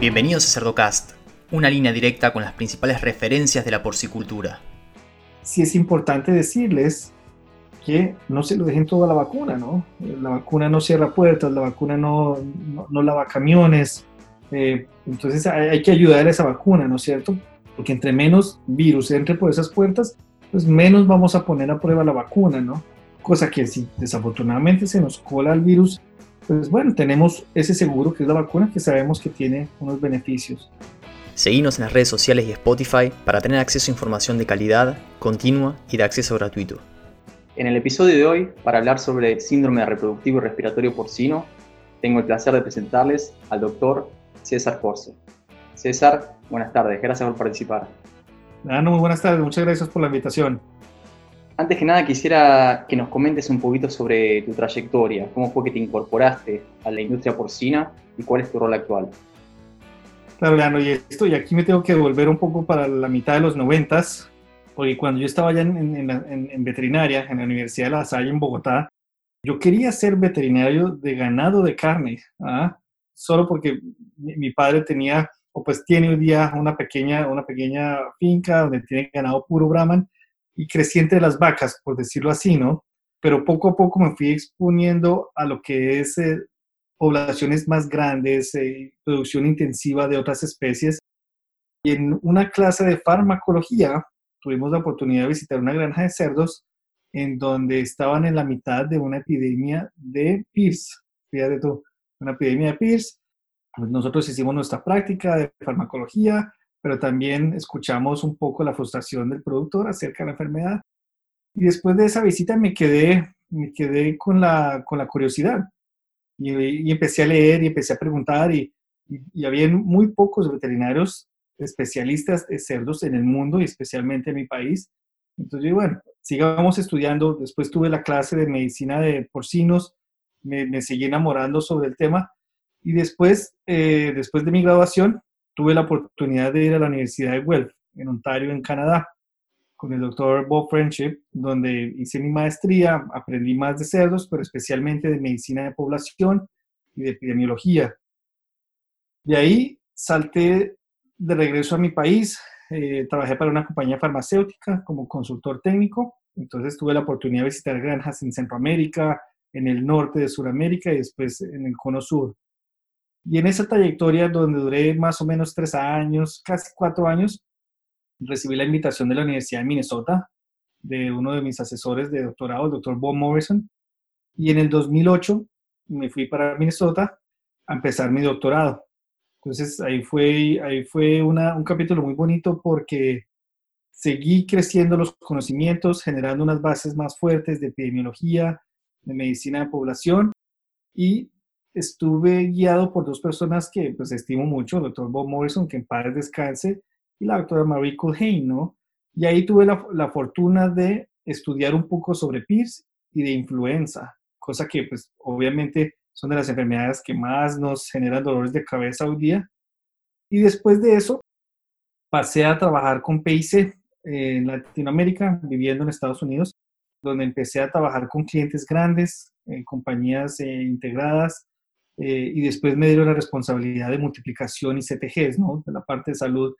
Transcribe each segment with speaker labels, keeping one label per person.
Speaker 1: Bienvenidos a Cerdocast, una línea directa con las principales referencias de la porcicultura.
Speaker 2: Sí es importante decirles que no se lo dejen todo a la vacuna, ¿no? La vacuna no cierra puertas, la vacuna no, no, lava camiones, eh, entonces hay, que ayudar a esa vacuna, ¿no es cierto? Porque entre menos virus entre por esas puertas, pues menos vamos a poner a prueba la vacuna, ¿no? Cosa que si desafortunadamente se nos cola el virus, pues bueno, tenemos ese seguro que es la vacuna que sabemos que tiene unos beneficios.
Speaker 1: Seguimos en las redes sociales y Spotify para tener acceso a información de calidad, continua y de acceso gratuito.
Speaker 3: En el episodio de hoy, para hablar sobre síndrome reproductivo y respiratorio porcino, tengo el placer de presentarles al doctor César Corso. César, buenas tardes, gracias por participar.
Speaker 2: Ah, muy buenas tardes, muchas gracias por la invitación.
Speaker 3: Antes que nada quisiera que nos comentes un poquito sobre tu trayectoria, cómo fue que te incorporaste a la industria porcina y cuál es tu rol actual.
Speaker 2: Claro, Leandro, y, esto, y aquí me tengo que volver un poco para la mitad de los noventas, porque cuando yo estaba ya en, veterinaria, en la Universidad de La Salle, en Bogotá, yo quería ser veterinario de ganado de carne, ¿ah? solo porque mi, padre tenía, o pues tiene hoy día una pequeña, una pequeña finca donde tiene ganado puro Brahman, y creciente de las vacas, por decirlo así, ¿no? Pero poco a poco me fui exponiendo a lo que es eh, poblaciones más grandes, eh, producción intensiva de otras especies. Y en una clase de farmacología tuvimos la oportunidad de visitar una granja de cerdos en donde estaban en la mitad de una epidemia de PIRS. Fíjate tú, una epidemia de PIRS. Pues nosotros hicimos nuestra práctica de farmacología, pero también escuchamos un poco la frustración del productor acerca de la enfermedad. Y después de esa visita me quedé, me quedé con, la, con la curiosidad y, empecé a leer y empecé a preguntar y, y, había muy pocos veterinarios especialistas de cerdos en el mundo y especialmente en mi país. Entonces, bueno, sigamos estudiando. Después tuve la clase de medicina de porcinos, me, me seguí enamorando sobre el tema y después, eh, después de mi graduación, tuve la oportunidad de ir a la Universidad de Guelph, en Ontario, en Canadá, con el doctor Bob Friendship, donde hice mi maestría, aprendí más de cerdos, pero especialmente de medicina de población y de epidemiología. De ahí salté de regreso a mi país, eh, trabajé para una compañía farmacéutica como consultor técnico, entonces tuve la oportunidad de visitar granjas en Centroamérica, en el norte de Sudamérica y después en el cono sur. Y en esa trayectoria, donde duré más o menos tres años, casi cuatro años, recibí la invitación de la Universidad de Minnesota, de uno de mis asesores de doctorado, el doctor Bob Morrison. Y en el 2008 me fui para Minnesota a empezar mi doctorado. Entonces ahí fue, ahí fue una, un capítulo muy bonito porque seguí creciendo los conocimientos, generando unas bases más fuertes de epidemiología, de medicina de población y estuve guiado por dos personas que pues estimo mucho, el doctor Bob Morrison, que en paz descanse, y la doctora Marie Culhane, ¿no? Y ahí tuve la, la, fortuna de estudiar un poco sobre PIRS y de influenza, cosa que pues obviamente son de las enfermedades que más nos generan dolores de cabeza hoy día. Y después de eso, pasé a trabajar con PIC en Latinoamérica, viviendo en Estados Unidos, donde empecé a trabajar con clientes grandes, en compañías eh, integradas, eh, y después me dieron la responsabilidad de multiplicación y CTGs, ¿no? De la parte de salud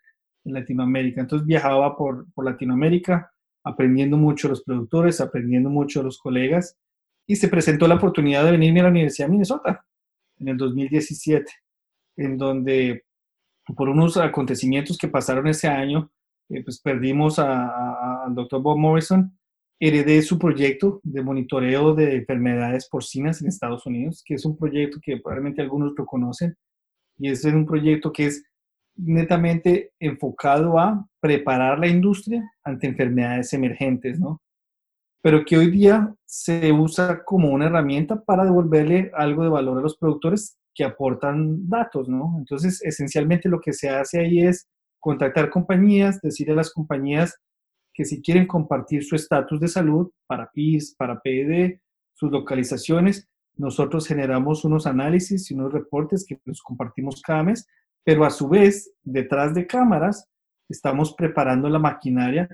Speaker 2: en Latinoamérica. Entonces viajaba por, por Latinoamérica, aprendiendo mucho de los productores, aprendiendo mucho de los colegas, y se presentó la oportunidad de venirme a la Universidad de Minnesota en el 2017, en donde por unos acontecimientos que pasaron ese año, eh, pues perdimos al doctor Bob Morrison, heredé su proyecto de monitoreo de enfermedades porcinas en Estados Unidos, que es un proyecto que probablemente algunos lo conocen, y es un proyecto que es netamente enfocado a preparar la industria ante enfermedades emergentes, ¿no? Pero que hoy día se usa como una herramienta para devolverle algo de valor a los productores que aportan datos, ¿no? Entonces, esencialmente lo que se hace ahí es contactar compañías, decirle a las compañías que si quieren compartir su estatus de salud para PIS, para PED, sus localizaciones, nosotros generamos unos análisis y unos reportes que los compartimos cada mes, pero a su vez, detrás de cámaras, estamos preparando la maquinaria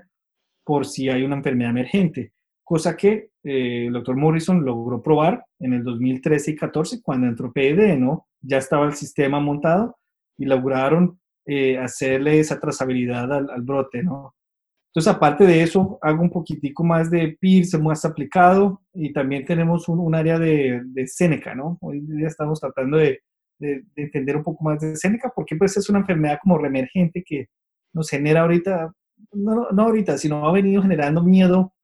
Speaker 2: por si hay una enfermedad emergente, cosa que eh, el doctor Morrison logró probar en el 2013 y 14 cuando entró PED, ¿no? Ya estaba el sistema montado y lograron eh, hacerle esa trazabilidad al, brote, ¿no? Entonces, aparte de eso, hago un poquitico más de PIRS más aplicado y también tenemos un, área de, de Seneca, ¿no? Hoy día estamos tratando de, de, entender un poco más de Seneca porque pues es una enfermedad como reemergente que nos genera ahorita, no, no ahorita, sino ha venido generando miedo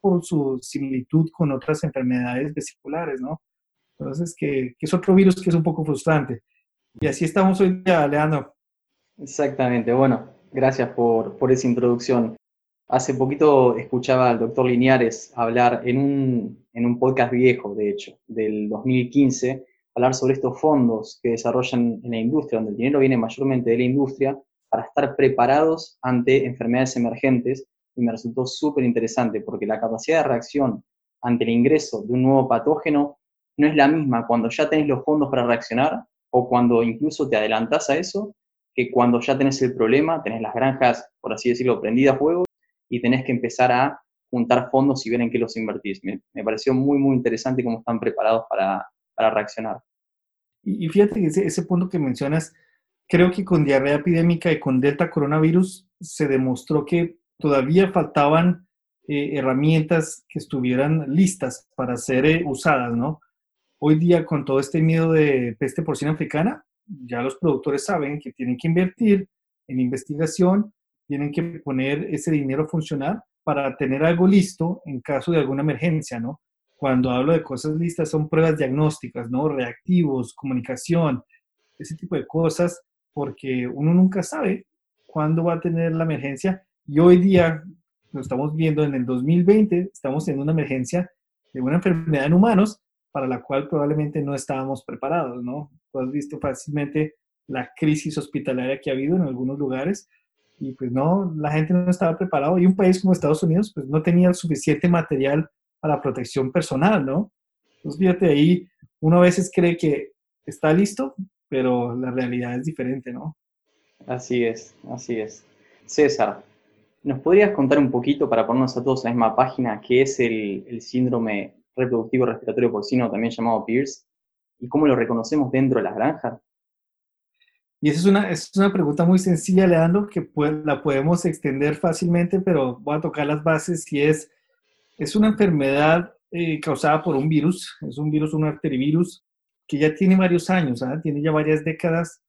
Speaker 2: por su similitud con otras enfermedades vesiculares, ¿no? Entonces, que, que, es otro virus que es un poco frustrante. Y así estamos hoy día, Leandro.
Speaker 3: Exactamente, bueno, gracias por, por esa introducción. Hace poquito escuchaba al doctor Lineares hablar en un, en un podcast viejo, de hecho, del 2015, hablar sobre estos fondos que desarrollan en la industria, donde el dinero viene mayormente de la industria, para estar preparados ante enfermedades emergentes y me resultó súper interesante porque la capacidad de reacción ante el ingreso de un nuevo patógeno no es la misma cuando ya tenés los fondos para reaccionar o cuando incluso te adelantás a eso, que cuando ya tenés el problema, tenés las granjas, por así decirlo, prendidas a fuego y tenés que empezar a juntar fondos y ver en qué los invertís. Me, pareció muy, muy interesante cómo están preparados para, para reaccionar.
Speaker 2: Y, fíjate que ese, ese punto que mencionas, creo que con diarrea epidémica y con delta coronavirus se demostró que todavía faltaban eh, herramientas que estuvieran listas para ser eh, usadas, ¿no? Hoy día, con todo este miedo de peste porcina africana, ya los productores saben que tienen que invertir en investigación, tienen que poner ese dinero a funcionar para tener algo listo en caso de alguna emergencia, ¿no? Cuando hablo de cosas listas son pruebas diagnósticas, ¿no? Reactivos, comunicación, ese tipo de cosas, porque uno nunca sabe cuándo va a tener la emergencia y hoy día, lo estamos viendo en el 2020, estamos en una emergencia de una enfermedad en humanos para la cual probablemente no estábamos preparados, ¿no? Tú has visto fácilmente la crisis hospitalaria que ha habido en algunos lugares y pues no, la gente no estaba preparado y un país como Estados Unidos pues no tenía el suficiente material para protección personal, ¿no? Entonces fíjate ahí, uno a veces cree que está listo, pero la realidad es diferente, ¿no?
Speaker 3: Así es, así es. César, ¿Nos podrías contar un poquito para ponernos a todos en la misma página qué es el, síndrome reproductivo respiratorio porcino, también llamado PIRS, y cómo lo reconocemos dentro de las granjas?
Speaker 2: Y esa es una, es una pregunta muy sencilla, Leandro, que la podemos extender fácilmente, pero voy a tocar las bases y es, es una enfermedad eh, causada por un virus, es un virus, un arterivirus, que ya tiene varios años, ¿ah? tiene ya varias décadas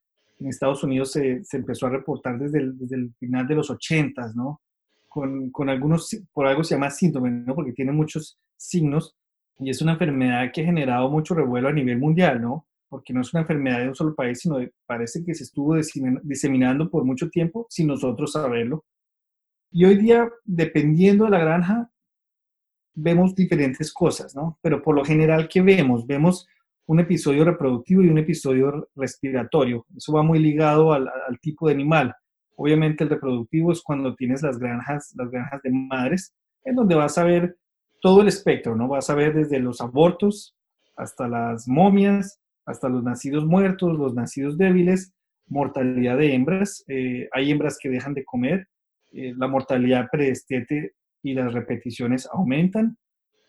Speaker 2: en Estados Unidos se, se empezó a reportar desde el, desde el, final de los 80, ¿no? Con, con, algunos, por algo se llama síndrome, ¿no? Porque tiene muchos signos y es una enfermedad que ha generado mucho revuelo a nivel mundial, ¿no? Porque no es una enfermedad de un solo país, sino parece que se estuvo diseminando por mucho tiempo sin nosotros saberlo. Y hoy día, dependiendo de la granja, vemos diferentes cosas, ¿no? Pero por lo general, ¿qué vemos? Vemos un episodio reproductivo y un episodio respiratorio. Eso va muy ligado al, tipo de animal. Obviamente el reproductivo es cuando tienes las granjas, las granjas de madres, en donde vas a ver todo el espectro, ¿no? Vas a ver desde los abortos hasta las momias, hasta los nacidos muertos, los nacidos débiles, mortalidad de hembras. Eh, hay hembras que dejan de comer, eh, la mortalidad predestete y las repeticiones aumentan.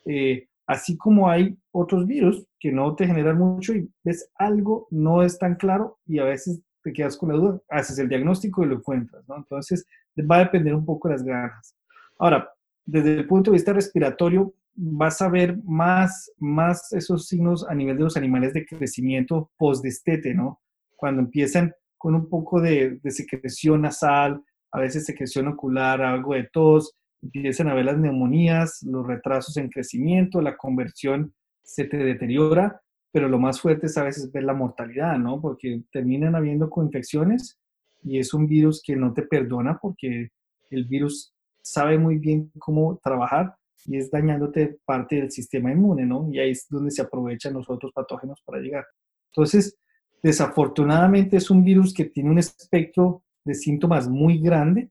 Speaker 2: Eh, Así como hay otros virus que no te generan mucho y ves algo, no es tan claro y a veces te quedas con la duda, haces el diagnóstico y lo encuentras, ¿no? Entonces, va a depender un poco de las granjas. Ahora, desde el punto de vista respiratorio, vas a ver más, más esos signos a nivel de los animales de crecimiento post-destete, ¿no? Cuando empiezan con un poco de, secreción nasal, a veces secreción ocular, algo de tos, empiezan a ver las neumonías, los retrasos en crecimiento, la conversión se te deteriora, pero lo más fuerte es a veces ver la mortalidad, ¿no? Porque terminan habiendo coinfecciones y es un virus que no te perdona porque el virus sabe muy bien cómo trabajar y es dañándote parte del sistema inmune, ¿no? Y ahí es donde se aprovechan los otros patógenos para llegar. Entonces, desafortunadamente es un virus que tiene un espectro de síntomas muy grande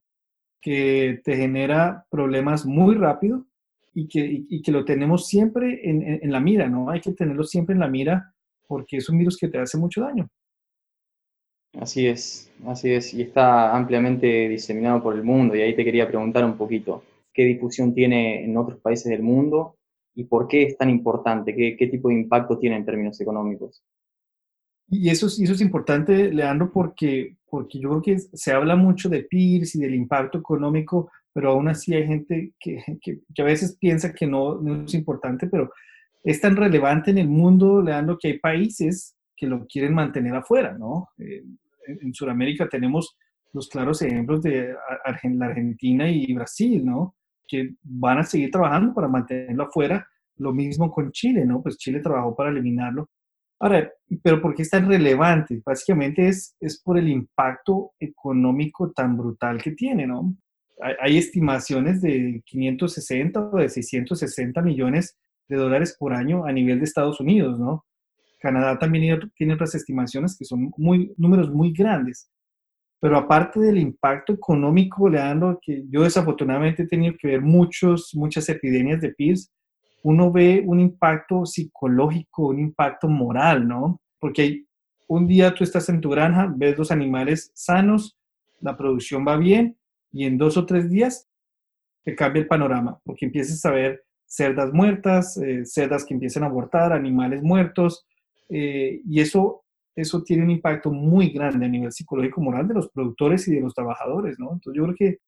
Speaker 2: que te genera problemas muy rápido y que, que lo tenemos siempre en, la mira, ¿no? Hay que tenerlo siempre en la mira porque es un virus que te hace mucho daño.
Speaker 3: Así es, así es, y está ampliamente diseminado por el mundo. Y ahí te quería preguntar un poquito, ¿qué difusión tiene en otros países del mundo y por qué es tan importante? ¿Qué, qué tipo de impacto tiene en términos económicos?
Speaker 2: Y eso, es, eso es importante, Leandro, porque, porque yo creo que se habla mucho de PIRS y del impacto económico, pero aún así hay gente que, que, a veces piensa que no, no, es importante, pero es tan relevante en el mundo, Leandro, que hay países que lo quieren mantener afuera, ¿no? Eh, en, en Sudamérica tenemos los claros ejemplos de la Argentina y Brasil, ¿no? Que van a seguir trabajando para mantenerlo afuera. Lo mismo con Chile, ¿no? Pues Chile trabajó para eliminarlo. Ahora, pero ¿por qué es tan relevante? Básicamente es, es por el impacto económico tan brutal que tiene, ¿no? Hay, hay estimaciones de 560 o de 660 millones de dólares por año a nivel de Estados Unidos, ¿no? Canadá también tiene otras estimaciones que son muy, números muy grandes. Pero aparte del impacto económico, Leandro, que yo desafortunadamente he tenido que ver muchos, muchas epidemias de PIRS, uno ve un impacto psicológico, un impacto moral, ¿no? Porque un día tú estás en tu granja, ves los animales sanos, la producción va bien, y en dos o tres días te cambia el panorama, porque empiezas a ver cerdas muertas, eh, cerdas que empiezan a abortar, animales muertos, eh, y eso eso tiene un impacto muy grande a nivel psicológico moral de los productores y de los trabajadores, ¿no? Entonces yo creo que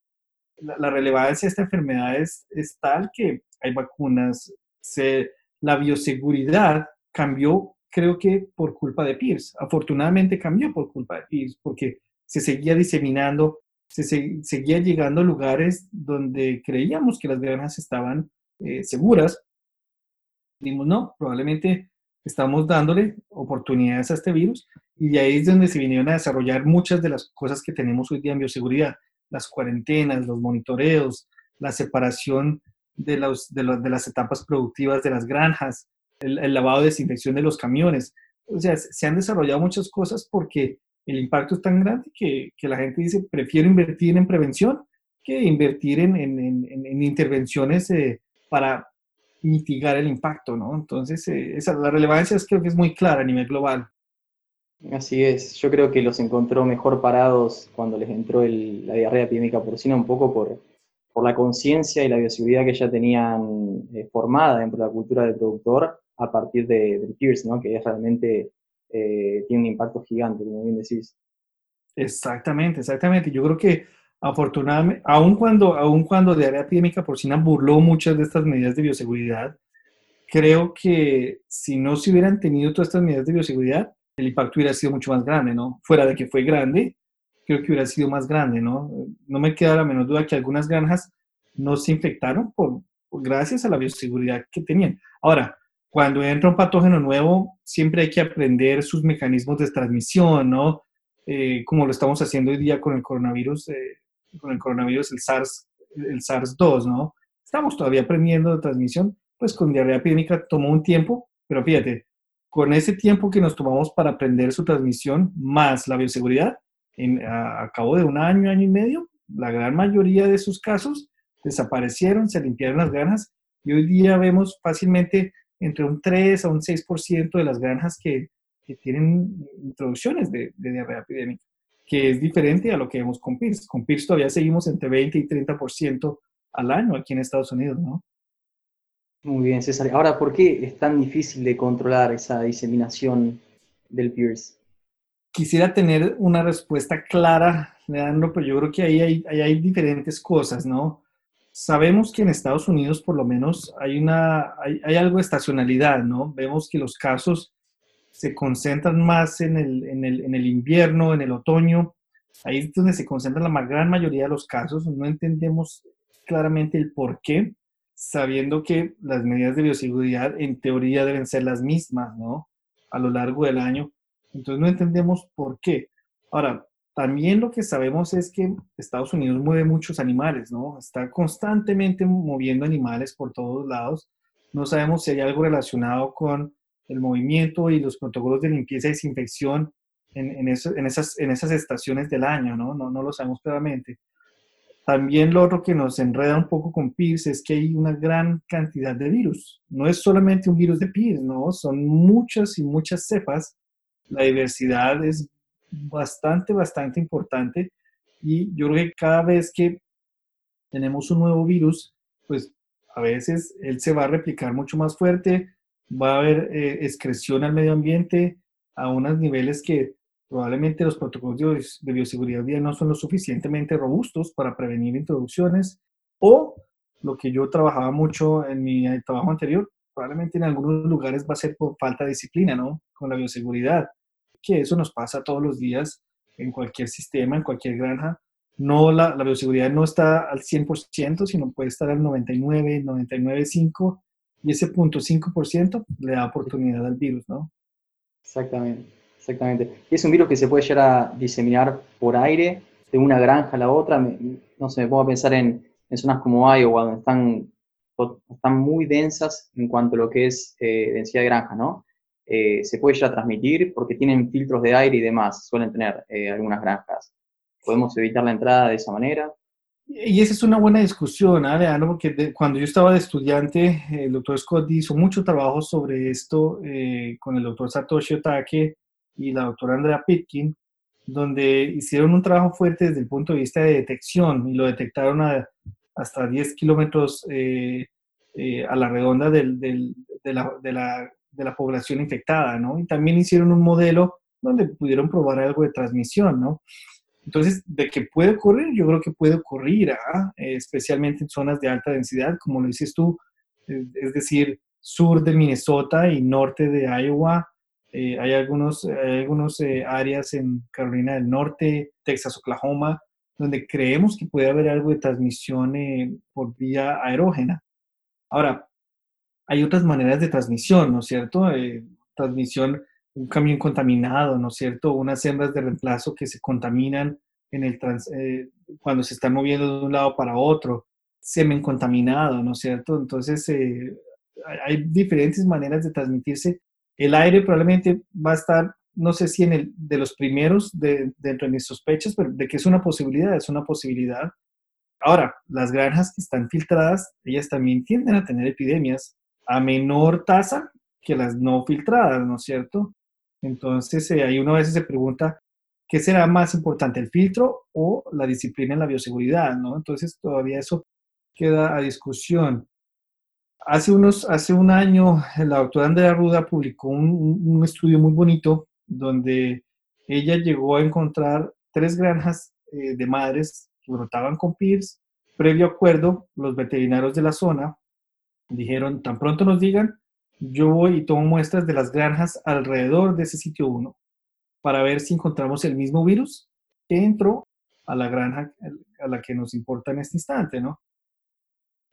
Speaker 2: la, relevancia de esta enfermedad es, es, tal que hay vacunas, se, la bioseguridad cambió, creo que por culpa de PIRS. Afortunadamente cambió por culpa de PIRS, porque se seguía diseminando, se, seguía llegando a lugares donde creíamos que las granjas estaban eh, seguras. Dimos, no, probablemente estamos dándole oportunidades a este virus y de ahí es donde se vinieron a desarrollar muchas de las cosas que tenemos hoy día en bioseguridad, las cuarentenas, los monitoreos, la separación de, los, de, las etapas productivas de las granjas, el, lavado de desinfección de los camiones. O sea, se han desarrollado muchas cosas porque el impacto es tan grande que, que la gente dice, prefiero invertir en prevención que invertir en, en, en, intervenciones eh, para, mitigar el impacto, ¿no? Entonces, eh, esa, la relevancia es, creo que es muy clara a nivel global.
Speaker 3: Así es, yo creo que los encontró mejor parados cuando les entró la diarrea epidémica porcina, un poco por, por la conciencia y la bioseguridad que ya tenían eh, formada dentro de la cultura del productor a partir de, del PIRS, ¿no? que realmente eh, tiene un impacto gigante, como bien decís.
Speaker 2: Exactamente, exactamente. Yo creo que Afortunadamente, aun cuando, aun cuando diarrea epidémica porcina burló muchas de estas medidas de bioseguridad, creo que si no se hubieran tenido todas estas medidas de bioseguridad, el impacto hubiera sido mucho más grande, ¿no? Fuera de que fue grande, creo que hubiera sido más grande, ¿no? No me queda la menor duda que algunas granjas no se infectaron por, gracias a la bioseguridad que tenían. Ahora, cuando entra un patógeno nuevo, siempre hay que aprender sus mecanismos de transmisión, ¿no? Eh, como lo estamos haciendo hoy día con el coronavirus, eh, con el coronavirus, el SARS, el SARS-2, ¿no? Estamos todavía aprendiendo de transmisión, pues con diarrea epidémica tomó un tiempo, pero fíjate, con ese tiempo que nos tomamos para aprender su transmisión, más la bioseguridad, en, a, cabo de un año, año y medio, la gran mayoría de sus casos desaparecieron, se limpiaron las granjas y hoy día vemos fácilmente entre un 3 a un 6% de las granjas que, que tienen introducciones de, de diarrea epidémica que es diferente a lo que vemos con PIRS. Con PIRS todavía seguimos entre 20 y 30% al año aquí en Estados Unidos, ¿no?
Speaker 3: Muy bien, César. Ahora, ¿por qué es tan difícil de controlar esa diseminación del PIRS?
Speaker 2: Quisiera tener una respuesta clara, Leandro, pero yo creo que ahí hay, hay diferentes cosas, ¿no? Sabemos que en Estados Unidos por lo menos hay, una, hay, hay algo de estacionalidad, ¿no? Vemos que los casos se concentran más en el, en el, en el invierno, en el otoño. Ahí es donde se concentran la gran mayoría de los casos. No entendemos claramente el por qué, sabiendo que las medidas de bioseguridad en teoría deben ser las mismas, ¿no? A lo largo del año. Entonces no entendemos por qué. Ahora, también lo que sabemos es que Estados Unidos mueve muchos animales, ¿no? Está constantemente moviendo animales por todos lados. No sabemos si hay algo relacionado con el movimiento y los protocolos de limpieza y desinfección en, en, en, esas, en esas estaciones del año, ¿no? ¿no? No lo sabemos claramente. También lo otro que nos enreda un poco con PIRS es que hay una gran cantidad de virus. No es solamente un virus de PIRS, ¿no? Son muchas y muchas cepas. La diversidad es bastante, bastante importante. Y yo creo que cada vez que tenemos un nuevo virus, pues a veces él se va a replicar mucho más fuerte, va a haber eh, excreción al medio ambiente, a unos niveles que probablemente los protocolos de bioseguridad ya no son lo suficientemente robustos para prevenir introducciones o lo que yo trabajaba mucho en mi trabajo anterior, probablemente en algunos lugares va a ser por falta de disciplina, ¿no? Con la bioseguridad, que eso nos pasa todos los días en cualquier sistema, en cualquier granja. No, la, la bioseguridad no está al 100%, sino puede estar al 99, 99,5 y ese punto 5% le da oportunidad al virus, ¿no?
Speaker 3: Exactamente, exactamente. Y es un virus que se puede llegar a diseminar por aire de una granja a la otra. no sé, me pongo a pensar en, en zonas como Iowa, donde están, están muy densas en cuanto a lo que es eh, densidad de granja, ¿no? Eh, se puede ya transmitir porque tienen filtros de aire y demás, suelen tener eh, algunas granjas. ¿Podemos evitar la entrada de esa manera?
Speaker 2: Y esa es una buena discusión, ¿eh, Leandro? Porque cuando yo estaba de estudiante, el doctor Scott hizo mucho trabajo sobre esto con el doctor Satoshi Otake y la doctora Andrea Pitkin, donde hicieron un trabajo fuerte desde el punto de vista de detección y lo detectaron hasta 10 kilómetros eh, eh, a la redonda del, del, de, la, de, la, de, la, población infectada, ¿no? Y también hicieron un modelo donde pudieron probar algo de transmisión, ¿no? Entonces, de que puede ocurrir, yo creo que puede ocurrir, ¿ah? eh, especialmente en zonas de alta densidad, como lo dices tú, es decir, sur de Minnesota y norte de Iowa, eh, hay algunos, algunos eh, áreas en Carolina del Norte, Texas, Oklahoma, donde creemos que puede haber algo de transmisión eh, por vía aerógena. Ahora, hay otras maneras de transmisión, ¿no es cierto? transmisión, un camión contaminado, ¿no es cierto? Unas hembras de reemplazo que se contaminan en el cuando se están moviendo de un lado para otro, semen contaminado, ¿no es cierto? Entonces, hay diferentes maneras de transmitirse el aire probablemente va a estar, no sé si en el de los primeros de, dentro de mis sospechas, pero de que es una posibilidad, es una posibilidad. Ahora, las granjas que están filtradas, ellas también tienden a tener epidemias a menor tasa que las no filtradas, ¿no es cierto? Entonces, eh, ahí uno a veces se pregunta, ¿qué será más importante, el filtro o la disciplina en la bioseguridad, ¿no? Entonces, todavía eso queda a discusión. Hace, unos, hace un año la doctora Andrea Ruda publicó un, estudio muy bonito donde ella llegó a encontrar tres granjas eh, de madres que brotaban con PIRS. Previo acuerdo, los veterinarios de la zona dijeron, tan pronto nos digan, yo voy y tomo muestras de las granjas alrededor de ese sitio 1 para ver si encontramos el mismo virus que entró a la granja a la que nos importa en este instante, ¿no?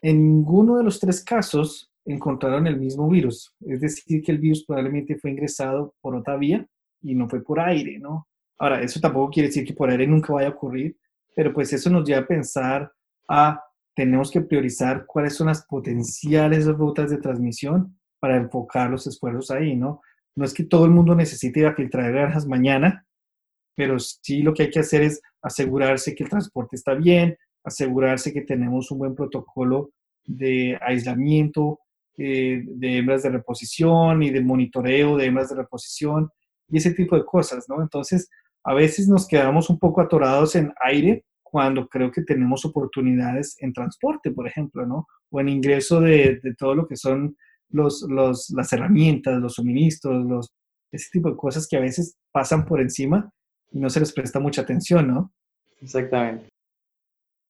Speaker 2: En ninguno de los tres casos encontraron el mismo virus, es decir, que el virus probablemente fue ingresado por otra vía y no fue por aire, ¿no? Ahora, eso tampoco quiere decir que por aire nunca vaya a ocurrir, pero pues eso nos lleva a pensar a tenemos que priorizar cuáles son las potenciales rutas de transmisión para enfocar los esfuerzos ahí, ¿no? No es que todo el mundo necesite ir a filtrar granjas mañana, pero sí lo que hay que hacer es asegurarse que el transporte está bien, asegurarse que tenemos un buen protocolo de aislamiento eh, de hembras de reposición y de monitoreo de hembras de reposición y ese tipo de cosas, ¿no? Entonces, a veces nos quedamos un poco atorados en aire cuando creo que tenemos oportunidades en transporte, por ejemplo, ¿no? O en ingreso de, de todo lo que son los, los, las herramientas, los suministros, los, ese tipo de cosas que a veces pasan por encima y no se les presta mucha atención, ¿no?
Speaker 3: Exactamente.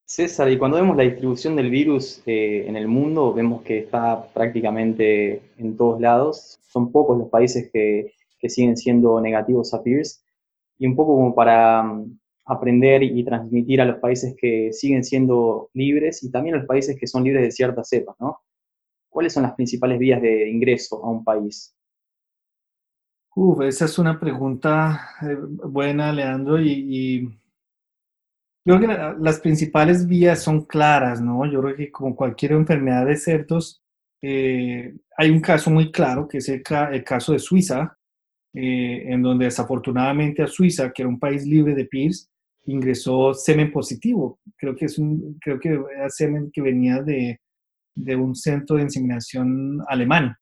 Speaker 3: César, y cuando vemos la distribución del virus eh, en el mundo, vemos que está prácticamente en todos lados. Son pocos los países que, siguen siendo negativos a PIRS. Y un poco como para mm, aprender y transmitir a los países que siguen siendo libres y también a los países que son libres de ciertas cepas, ¿no? ¿Cuáles son las principales vías de ingreso a un país?
Speaker 2: Uf, esa es una pregunta eh, buena, Leandro, y yo creo que las principales vías son claras, ¿no? Yo creo que como cualquier enfermedad de cerdos, eh, hay un caso muy claro, que es el, caso de Suiza, eh, en donde desafortunadamente a Suiza, que era un país libre de PIRS, ingresó semen positivo. Creo que es un, creo que era semen que venía de, de un centro de inseminación alemán.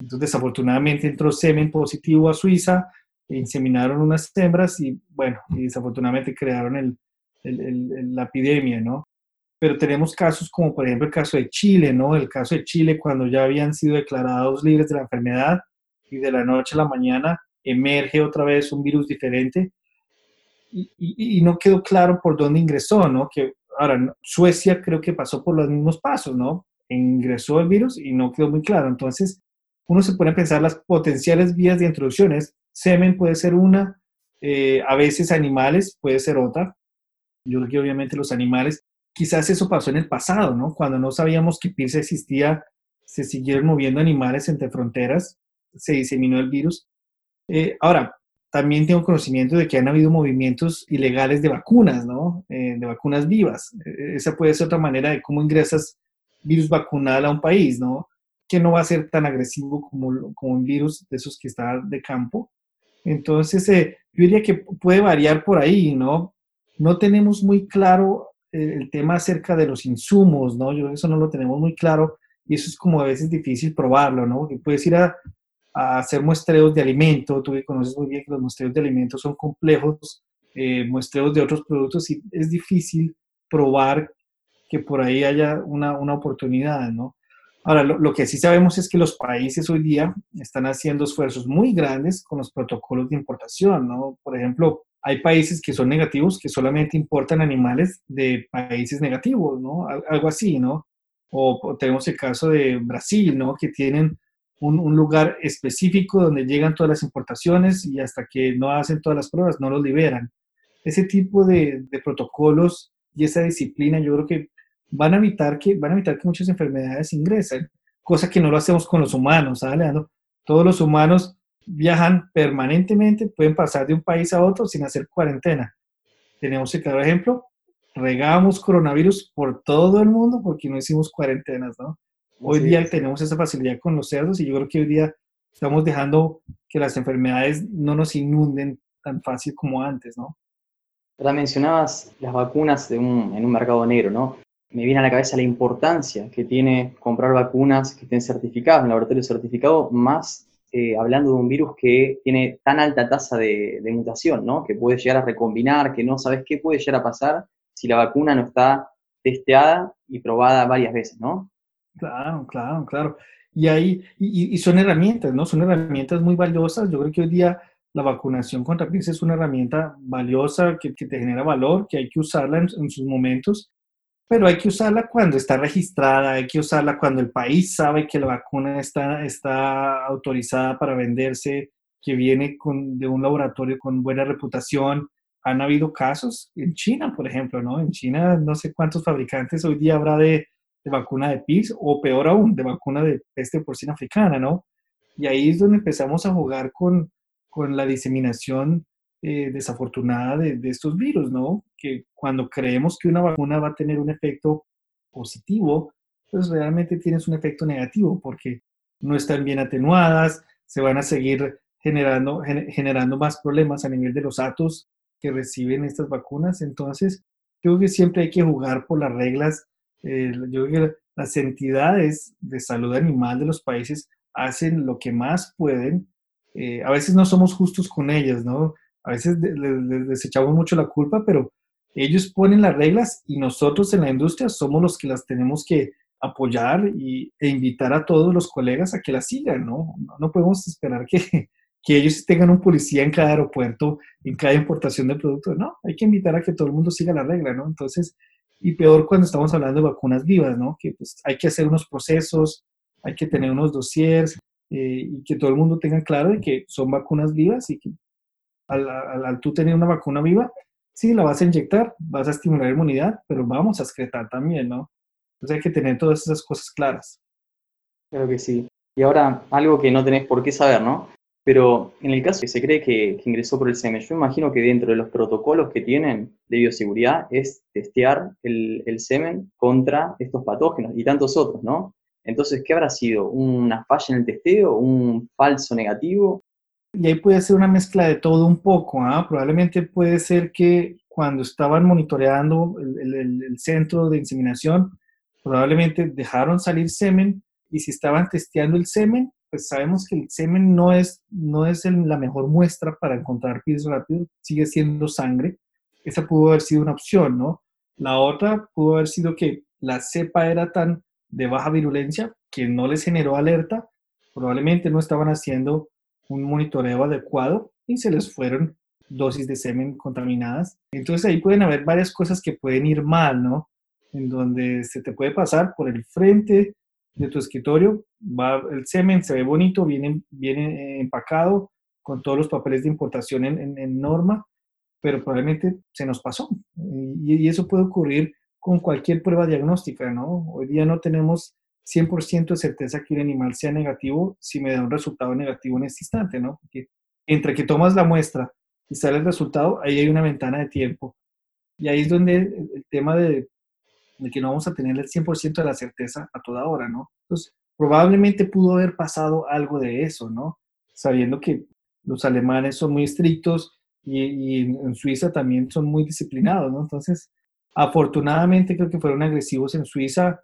Speaker 2: Entonces, desafortunadamente entró semen positivo a Suiza, inseminaron unas hembras y, bueno, y desafortunadamente crearon el, la epidemia, ¿no? Pero tenemos casos como por ejemplo el caso de Chile, ¿no? El caso de Chile cuando ya habían sido declarados libres de la enfermedad y de la noche a la mañana emerge otra vez un virus diferente y, no quedó claro por dónde ingresó, ¿no? Que ahora Suecia creo que pasó por los mismos pasos, ¿no? Ingresó el virus y no quedó muy claro. Entonces, uno se pone pensar las potenciales vías de introducciones. Semen puede ser una, eh, a veces animales puede ser otra. Yo creo que obviamente los animales, quizás eso pasó en el pasado, ¿no? Cuando no sabíamos que PIRS existía, se siguieron moviendo animales entre fronteras, se diseminó el virus. Eh, ahora, también tengo conocimiento de que han habido movimientos ilegales de vacunas, ¿no? Eh, de vacunas vivas. E, esa puede ser otra manera de cómo ingresas virus vacunal a un país, ¿no? Que no va a ser tan agresivo como, como un virus de esos que está de campo. Entonces, eh, yo diría que puede variar por ahí, ¿no? No tenemos muy claro eh, el tema acerca de los insumos, ¿no? Yo eso no lo tenemos muy claro y eso es como a veces difícil probarlo, ¿no? Que puedes ir a, a hacer muestreos de alimento, tú que conoces muy bien que los muestreos de alimentos son complejos, eh, muestreos de otros productos y es difícil probar que por ahí haya una, una oportunidad, ¿no? Ahora, lo, lo, que sí sabemos es que los países hoy día están haciendo esfuerzos muy grandes con los protocolos de importación, ¿no? Por ejemplo, hay países que son negativos, que solamente importan animales de países negativos, ¿no? Algo así, ¿no? O, o tenemos el caso de Brasil, ¿no? Que tienen un, lugar específico donde llegan todas las importaciones y hasta que no hacen todas las pruebas no los liberan. Ese tipo de, protocolos y esa disciplina yo creo que van a evitar que, van a evitar que muchas enfermedades ingresen, cosa que no lo hacemos con los humanos, ¿sabes, Todos los humanos viajan permanentemente, pueden pasar de un país a otro sin hacer cuarentena. Tenemos el claro ejemplo, regamos coronavirus por todo el mundo porque no hicimos cuarentenas, ¿no? Hoy día tenemos esa facilidad con los cerdos y yo creo que hoy día estamos dejando que las enfermedades no nos inunden tan fácil como antes, ¿no?
Speaker 3: Ahora mencionabas las vacunas en un mercado negro, ¿no? Me viene a la cabeza la importancia que tiene comprar vacunas que estén certificadas, en laboratorio certificado, más eh, hablando de un virus que tiene tan alta tasa de, de, mutación, ¿no? Que puede llegar a recombinar, que no sabes qué puede llegar a pasar si la vacuna no está testeada y probada varias veces, ¿no?
Speaker 2: Claro, claro, claro. Y ahí, y, son herramientas, ¿no? Son herramientas muy valiosas. Yo creo que hoy día la vacunación contra PIRS es una herramienta valiosa que, te genera valor, que hay que usarla en, sus momentos, pero hay que usarla cuando está registrada, hay que usarla cuando el país sabe que la vacuna está, está autorizada para venderse, que viene con, de un laboratorio con buena reputación. Han habido casos en China, por ejemplo, ¿no? En China no sé cuántos fabricantes hoy día habrá de, de vacuna de PIS o peor aún, de vacuna de peste porcina africana, ¿no? Y ahí es donde empezamos a jugar con, con la diseminación eh, desafortunada de, de, estos virus, ¿no? Que cuando creemos que una vacuna va a tener un efecto positivo, pues realmente tienes un efecto negativo porque no están bien atenuadas, se van a seguir generando, generando más problemas a nivel de los atos que reciben estas vacunas. Entonces, creo que siempre hay que jugar por las reglas eh, yo creo que las entidades de salud animal de los países hacen lo que más pueden. Eh, a veces no somos justos con ellas, ¿no? A veces les desechamos mucho la culpa, pero ellos ponen las reglas y nosotros en la industria somos los que las tenemos que apoyar y, e invitar a todos los colegas a que las sigan, ¿no? No, podemos esperar que, que ellos tengan un policía en cada aeropuerto, en cada importación de productos, no, hay que invitar a que todo el mundo siga la regla, ¿no? Entonces, y peor cuando estamos hablando de vacunas vivas, ¿no? Que pues, hay que hacer unos procesos, hay que tener unos dossiers eh, y que todo el mundo tenga claro que son vacunas vivas y que al, al, tú tener una vacuna viva, sí, la vas a inyectar, vas a estimular la inmunidad, pero vamos a excretar también, ¿no? Entonces hay que tener todas esas cosas claras.
Speaker 3: Claro que sí. Y ahora, algo que no tenés por qué saber, ¿no? Pero en el caso que se cree que, ingresó por el semen, yo imagino que dentro de los protocolos que tienen de bioseguridad es testear el, semen contra estos patógenos y tantos otros, ¿no? Entonces, ¿qué habrá sido? ¿Una falla en el testeo? ¿Un falso negativo?
Speaker 2: Y ahí puede ser una mezcla de todo un poco. ¿ah? Probablemente puede ser que cuando estaban monitoreando el, el centro de inseminación, probablemente dejaron salir semen y si estaban testeando el semen, pues sabemos que el semen no es, no es la mejor muestra para encontrar pies rápido, sigue siendo sangre. Esa pudo haber sido una opción, ¿no? La otra pudo haber sido que la cepa era tan de baja virulencia que no les generó alerta, probablemente no estaban haciendo un monitoreo adecuado y se les fueron dosis de semen contaminadas. Entonces ahí pueden haber varias cosas que pueden ir mal, ¿no? En donde se te puede pasar por el frente de tu escritorio, va el semen, se ve bonito, viene, viene empacado con todos los papeles de importación en, norma, pero probablemente se nos pasó. Y, y, eso puede ocurrir con cualquier prueba diagnóstica, ¿no? Hoy día no tenemos 100% de certeza que un animal sea negativo si me da un resultado negativo en este instante, ¿no? Porque entre que tomas la muestra y sale el resultado, ahí hay una ventana de tiempo. Y ahí es donde el, tema de, que no vamos a tener el 100% de la certeza a toda hora, ¿no? Entonces, probablemente pudo haber pasado algo de eso, ¿no? Sabiendo que los alemanes son muy estrictos y, en Suiza también son muy disciplinados, ¿no? Entonces, afortunadamente creo que fueron agresivos en Suiza,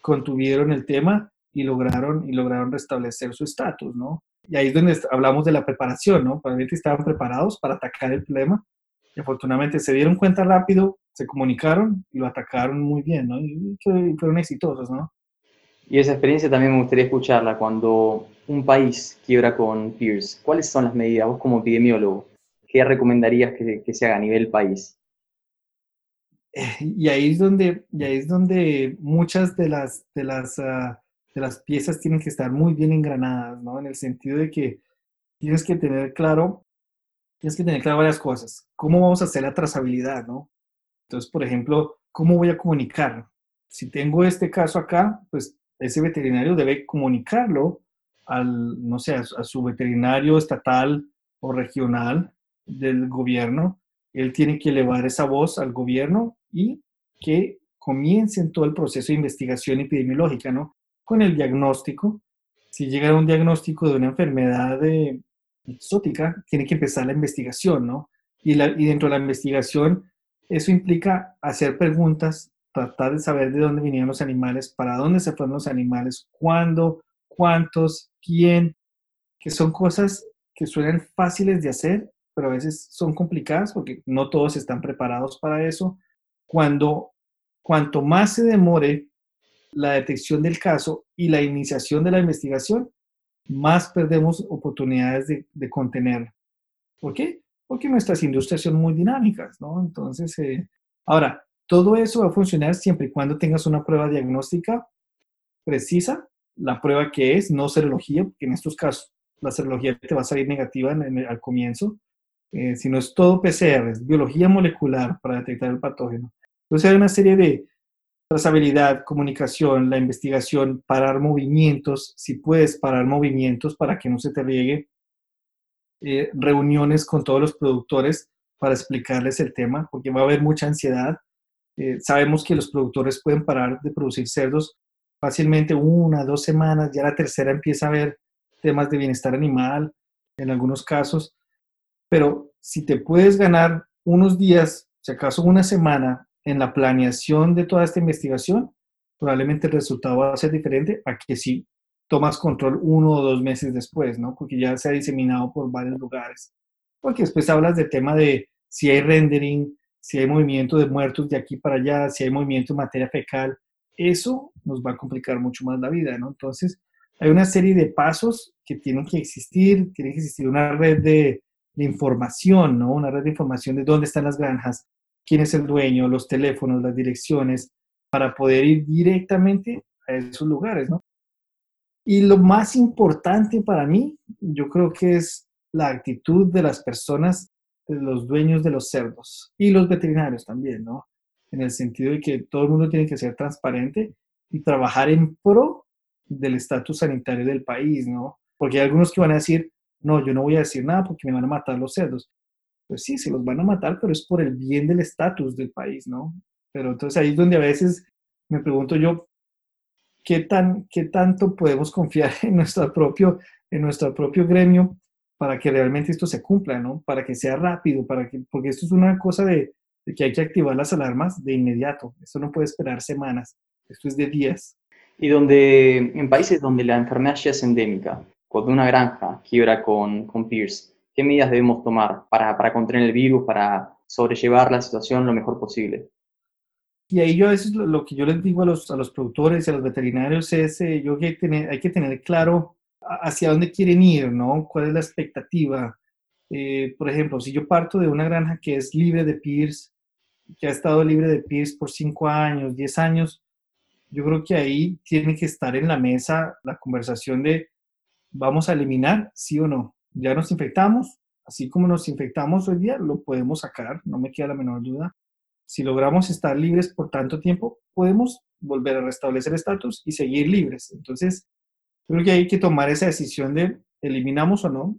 Speaker 2: contuvieron el tema y lograron, y lograron restablecer su estatus, ¿no? Y ahí es donde hablamos de la preparación, ¿no? Probablemente estaban preparados para atacar el problema y afortunadamente se dieron cuenta rápido, se comunicaron y lo atacaron muy bien, ¿no? Y fueron exitosos, ¿no?
Speaker 3: Y esa experiencia también me gustaría escucharla cuando un país quiebra con Pierce. ¿Cuáles son las medidas, vos como epidemiólogo, qué recomendarías que, que se haga a nivel país?
Speaker 2: y ahí es donde, y ahí es donde muchas de las, de las ah, de las piezas tienen que estar muy bien engranadas, ¿no? En el sentido de que tienes que tener claro, tienes que tener claro varias cosas. ¿Cómo vamos a hacer la trazabilidad, no? Entonces, por ejemplo, ¿cómo voy a comunicar? Si tengo este caso acá, pues ese veterinario debe comunicarlo al, no sé, a su veterinario estatal o regional del gobierno. Él tiene que elevar esa voz al gobierno y que comiencen todo el proceso de investigación epidemiológica, ¿no? con el diagnóstico. Si llega un diagnóstico de una enfermedad eh, exótica, tiene que empezar la investigación, ¿no? Y, dentro de la investigación, eso implica hacer preguntas, tratar de saber de dónde vinieron los animales, para dónde se fueron los animales, cuándo, cuántos, quién, que son cosas que suenan fáciles de hacer, pero a veces son complicadas porque no todos están preparados para eso. Cuando, cuanto más se demore la detección del caso y la iniciación de la investigación, más perdemos oportunidades de, de contener. ¿Por qué? Porque nuestras industrias son muy dinámicas, ¿no? Entonces, eh, ahora, todo eso va a funcionar siempre y cuando tengas una prueba diagnóstica precisa, la prueba que es, no serología, porque en estos casos la serología te va a salir negativa al comienzo, eh, sino es todo PCR, es biología molecular para detectar el patógeno. Entonces hay una serie de, trazabilidad, comunicación, la investigación, parar movimientos, si puedes parar movimientos para que no se te riegue, eh, reuniones con todos los productores para explicarles el tema, porque va a haber mucha ansiedad. Eh, sabemos que los productores pueden parar de producir cerdos fácilmente una, dos semanas, ya la tercera empieza a haber temas de bienestar animal en algunos casos, pero si te puedes ganar unos días, si acaso una semana, en la planeación de toda esta investigación, probablemente el resultado va a ser diferente a que si tomas control uno o dos meses después, ¿no? Porque ya se ha diseminado por varios lugares. Porque después hablas del tema de si hay rendering, si hay movimiento de muertos de aquí para allá, si hay movimiento de materia fecal. Eso nos va a complicar mucho más la vida, ¿no? Entonces, hay una serie de pasos que tienen que existir, tiene que existir una red de, de información, ¿no? Una red de información de dónde están las granjas, quién es el dueño, los teléfonos, las direcciones, para poder ir directamente a esos lugares, ¿no? Y lo más importante para mí, yo creo que es la actitud de las personas, de los dueños de los cerdos y los veterinarios también, ¿no? En el sentido de que todo el mundo tiene que ser transparente y trabajar en pro del estatus sanitario del país, ¿no? Porque hay algunos que van a decir, no, yo no voy a decir nada porque me van a matar los cerdos pues sí, se los van a matar, pero es por el bien del estatus del país, ¿no? Pero entonces ahí es donde a veces me pregunto yo, ¿qué, tan, qué tanto podemos confiar en nuestro, propio, en nuestro propio gremio para que realmente esto se cumpla, ¿no? Para que sea rápido, para que, porque esto es una cosa de, de que hay que activar las alarmas de inmediato. Esto no puede esperar semanas, esto es de días.
Speaker 3: Y donde, en países donde la enfermedad ya es endémica, cuando una granja quiebra con, con Pierce, ¿Qué medidas debemos tomar para, para contener el virus, para sobrellevar la situación lo mejor posible?
Speaker 2: Y ahí yo a veces lo, que yo les digo a los, a los productores y a los veterinarios es, eh, yo que tener, hay que tener claro hacia dónde quieren ir, ¿no? ¿Cuál es la expectativa? Eh, por ejemplo, si yo parto de una granja que es libre de PIRS, que ha estado libre de PIRS por 5 años, 10 años, yo creo que ahí tiene que estar en la mesa la conversación de vamos a eliminar, sí o no. Ya nos infectamos, así como nos infectamos hoy día, lo podemos sacar, no me queda la menor duda. Si logramos estar libres por tanto tiempo, podemos volver a restablecer estatus y seguir libres. Entonces, creo que hay que tomar esa decisión de eliminamos o no.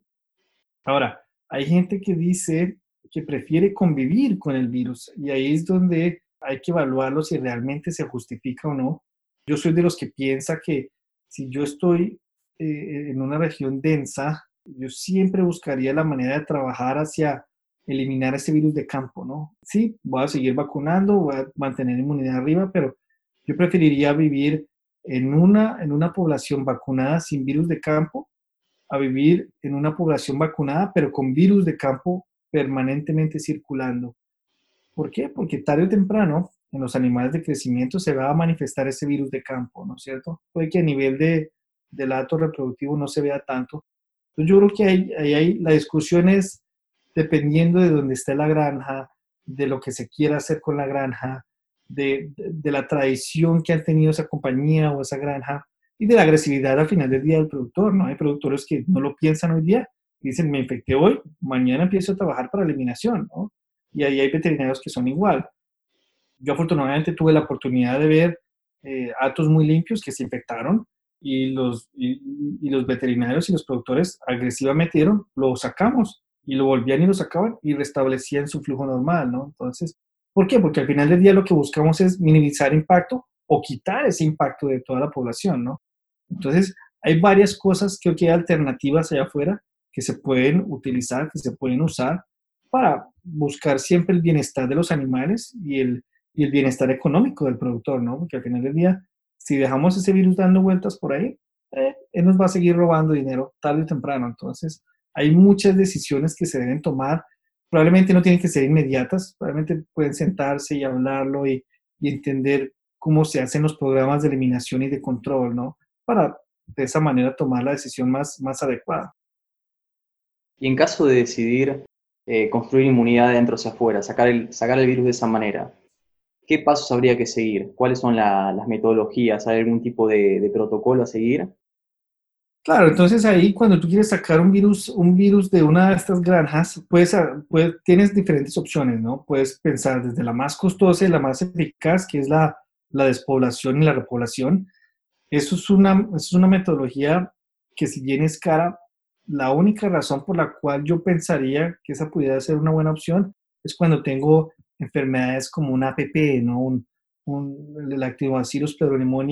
Speaker 2: Ahora, hay gente que dice que prefiere convivir con el virus y ahí es donde hay que evaluarlo si realmente se justifica o no. Yo soy de los que piensa que si yo estoy eh, en una región densa, yo siempre buscaría la manera de trabajar hacia eliminar ese virus de campo, ¿no? Sí, voy a seguir vacunando, voy a mantener inmunidad arriba, pero yo preferiría vivir en una, en una población vacunada sin virus de campo a vivir en una población vacunada, pero con virus de campo permanentemente circulando. ¿Por qué? Porque tarde o temprano en los animales de crecimiento se va a manifestar ese virus de campo, ¿no es cierto? Puede que a nivel de, del acto reproductivo no se vea tanto. Entonces yo creo que ahí, ahí, la discusión es dependiendo de dónde esté la granja, de lo que se quiera hacer con la granja, de, de, la tradición que ha tenido esa compañía o esa granja y de la agresividad al final del día del productor, ¿no? Hay productores que no lo piensan hoy día, dicen, me infecté hoy, mañana empiezo a trabajar para eliminación, ¿no? y ahí hay veterinarios que son igual. Yo afortunadamente tuve la oportunidad de ver eh, atos muy limpios que se infectaron y los, y, los veterinarios y los productores agresivamente dieron, lo sacamos y lo volvían y lo sacaban y restablecían su flujo normal, ¿no? Entonces, ¿por qué? Porque al final del día lo que buscamos es minimizar impacto o quitar ese impacto de toda la población, ¿no? Entonces, hay varias cosas, creo que hay alternativas allá afuera que se pueden utilizar, que se pueden usar para buscar siempre el bienestar de los animales y el, y el bienestar económico del productor, ¿no? Porque al final del día, si dejamos ese virus dando vueltas por ahí, eh, él nos va a seguir robando dinero tarde o temprano. Entonces, hay muchas decisiones que se deben tomar. Probablemente no tienen que ser inmediatas, probablemente pueden sentarse y hablarlo y, entender cómo se hacen los programas de eliminación y de control, ¿no? Para de esa manera tomar la decisión más, más adecuada.
Speaker 3: Y en caso de decidir eh, construir inmunidad de dentro hacia afuera, sacar el, sacar el virus de esa manera. ¿Qué pasos habría que seguir? ¿Cuáles son las metodologías? ¿Hay algún tipo de, protocolo a seguir?
Speaker 2: Claro, entonces ahí cuando tú quieres sacar un virus, un virus de una de estas granjas, pues, tienes diferentes opciones, ¿no? Puedes pensar desde la más costosa y la más eficaz, que es la, la despoblación y la repoblación. Eso es, una, es una metodología que si bien es cara, la única razón por la cual yo pensaría que esa pudiera ser una buena opción es cuando tengo enfermedades como una APP, ¿no? Un, un, el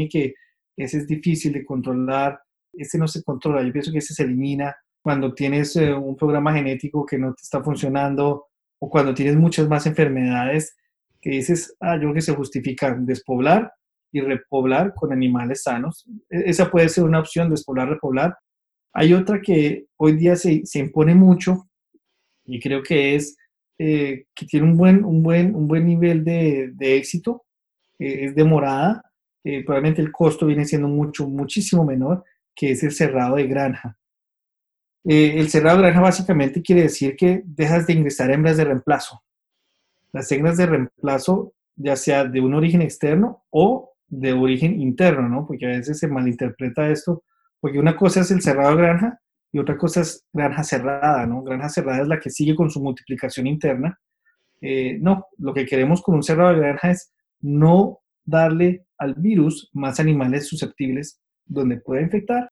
Speaker 2: que ese es difícil de controlar, ese no se controla, yo pienso que ese se elimina cuando tienes eh, un programa genético que no te está funcionando o cuando tienes muchas más enfermedades que dices, ah, yo que se justifica despoblar y repoblar con animales sanos. E, esa puede ser una opción, despoblar, repoblar, hay otra que hoy día se, se impone mucho y creo que es eh, que tiene un buen, un buen, un buen nivel de, de éxito, eh, es demorada, eh, probablemente el costo viene siendo mucho, muchísimo menor, que es el cerrado de granja. el cerrado de granja básicamente quiere decir que dejas de ingresar hembras de reemplazo. Las hembras de reemplazo, ya sea de un origen externo o de origen interno, ¿no? Porque a veces se malinterpreta esto porque una cosa es el cerrado de granja y otra cosa es granja cerrada, ¿no? Granja cerrada es la que sigue con su multiplicación interna. Eh, no, lo que queremos con un cerrado de granja es no darle al virus más animales susceptibles donde pueda infectar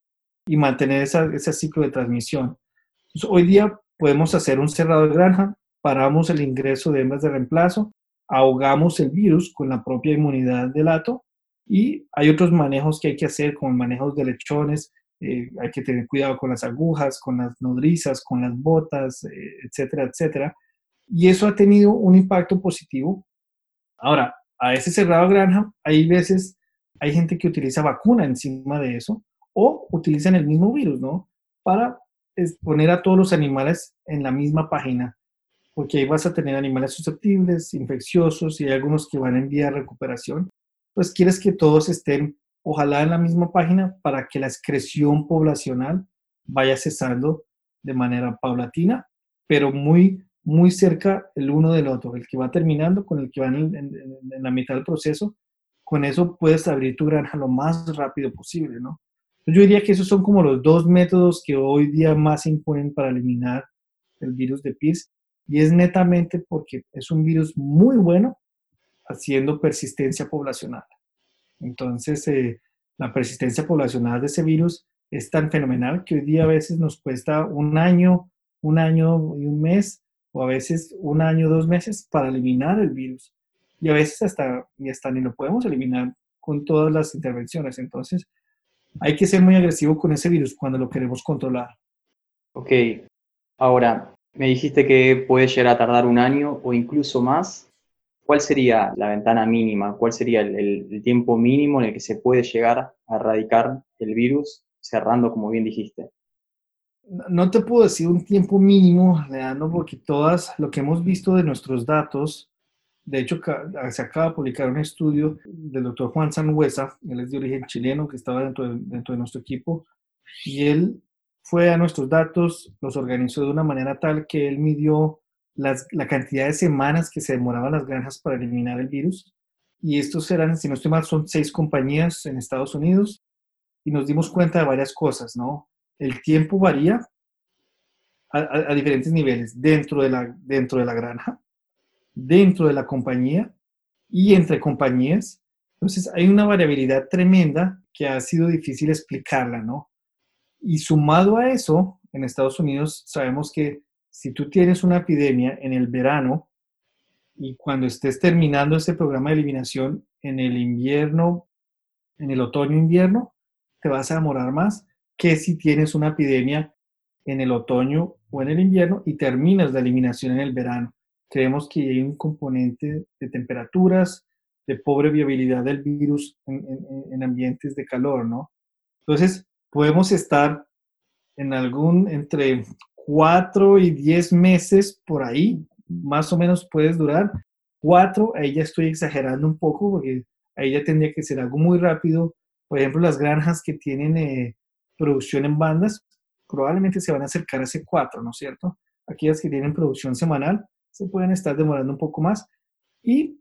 Speaker 2: y mantener ese ciclo de transmisión. hoy día podemos hacer un cerrado de granja, paramos el ingreso de hembras de reemplazo, ahogamos el virus con la propia inmunidad del hato y hay otros manejos que hay que hacer, como manejos de lechones, eh, hay que tener cuidado con las agujas, con las nodrizas, con las botas, eh, etcétera, etcétera. Y eso ha tenido un impacto positivo. Ahora, a ese cerrado granja, hay veces, hay gente que utiliza vacuna encima de eso o utilizan el mismo virus, ¿no? Para poner a todos los animales en la misma página, porque ahí vas a tener animales susceptibles, infecciosos y hay algunos que van en vía de recuperación pues quieres que todos estén ojalá en la misma página, para que la excreción poblacional vaya cesando de manera paulatina, pero muy, muy cerca el uno del otro, el que va terminando con el que va en, la mitad del proceso. Con eso puedes abrir tu granja lo más rápido posible, ¿no? Yo diría que esos son como los dos métodos que hoy día más se imponen para eliminar el virus de PIRS y es netamente porque es un virus muy bueno haciendo persistencia poblacional. Entonces, eh, la persistencia poblacional de ese virus es tan fenomenal que hoy día a veces nos cuesta un año, un año y un mes, o a veces un año, dos meses para eliminar el virus. Y a veces hasta, y hasta ni lo podemos eliminar con todas las intervenciones. Entonces, hay que ser muy agresivo con ese virus cuando lo queremos controlar.
Speaker 3: Ok, ahora, me dijiste que puede llegar a tardar un año o incluso más. ¿Cuál sería la ventana mínima? ¿Cuál sería el, tiempo mínimo en el que se puede llegar a erradicar el virus, cerrando, como bien dijiste?
Speaker 2: No te puedo decir un tiempo mínimo, Leandro, porque todas lo que hemos visto de nuestros datos, de hecho, se acaba de publicar un estudio del doctor Juan Sanhuesa, él es de origen chileno, que estaba dentro dentro de nuestro equipo, y él fue a nuestros datos, los organizó de una manera tal que él midió la cantidad de semanas que se demoraban las granjas para eliminar el virus. Y estos eran, si no estoy mal, son seis compañías en Estados Unidos. Y nos dimos cuenta de varias cosas, ¿no? El tiempo varía a, diferentes niveles, dentro de, la, dentro de la granja, dentro de la compañía y entre compañías. Entonces hay una variabilidad tremenda que ha sido difícil explicarla, ¿no? Y sumado a eso, en Estados Unidos sabemos que si tú tienes una epidemia en el verano y cuando estés terminando ese programa de eliminación en el invierno, en el otoño-invierno, te vas a demorar más que si tienes una epidemia en el otoño o en el invierno y terminas la eliminación en el verano. Creemos que hay un componente de temperaturas, de pobre viabilidad del virus en, en ambientes de calor, ¿no? Entonces, podemos estar en algún entre cuatro y diez meses por ahí, más o menos puedes durar. Cuatro, ahí ya estoy exagerando un poco porque ahí ya tendría que ser algo muy rápido. Por ejemplo, las granjas que tienen eh, producción en bandas probablemente se van a acercar a ese cuatro, ¿no es cierto? Aquellas que tienen producción semanal se pueden estar demorando un poco más. Y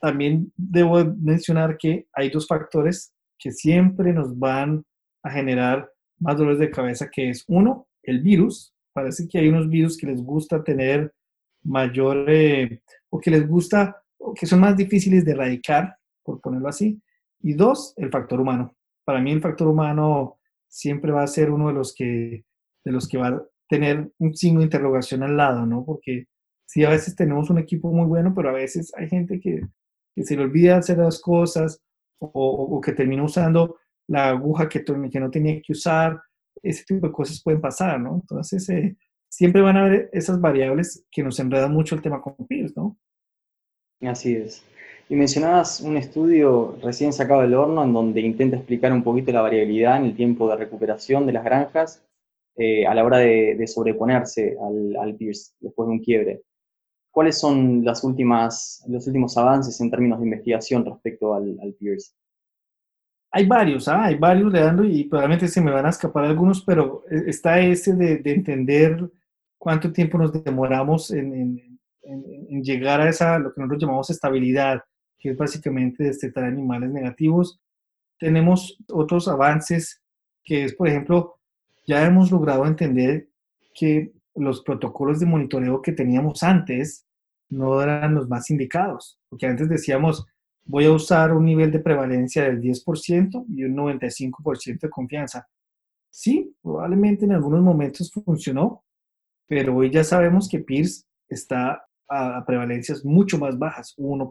Speaker 2: también debo mencionar que hay dos factores que siempre nos van a generar más dolores de cabeza, que es uno, el virus, Parece que hay unos virus que les gusta tener mayor, eh, o que les gusta, o que son más difíciles de erradicar, por ponerlo así. Y dos, el factor humano. Para mí el factor humano siempre va a ser uno de los que, de los que va a tener un signo de interrogación al lado, ¿no? Porque sí, a veces tenemos un equipo muy bueno, pero a veces hay gente que, que se le olvida hacer las cosas o, o que termina usando la aguja que, que no tenía que usar ese tipo de cosas pueden pasar, ¿no? Entonces, eh, siempre van a haber esas variables que nos enredan mucho el tema con PIRS, ¿no?
Speaker 3: Así es. Y mencionabas un estudio recién sacado del horno en donde intenta explicar un poquito la variabilidad en el tiempo de recuperación de las granjas eh, a la hora de, sobreponerse al, al PIRS después de un quiebre. ¿Cuáles son las últimas, los últimos avances en términos de investigación respecto al, al PIRS?
Speaker 2: Hay varios, ¿ah? hay varios, Leandro, y probablemente se me van a escapar algunos, pero eh, está ese de, entender cuánto tiempo nos demoramos en, llegar a esa, lo que nosotros llamamos estabilidad, que es básicamente destetar animales negativos. Tenemos otros avances, que es, por ejemplo, ya hemos logrado entender que los protocolos de monitoreo que teníamos antes no eran los más indicados, porque antes decíamos, voy a usar un nivel de prevalencia del 10% y un 95% de confianza. Sí, probablemente en algunos momentos funcionó, pero hoy ya sabemos que PIRS está a, prevalencias mucho más bajas, 1%,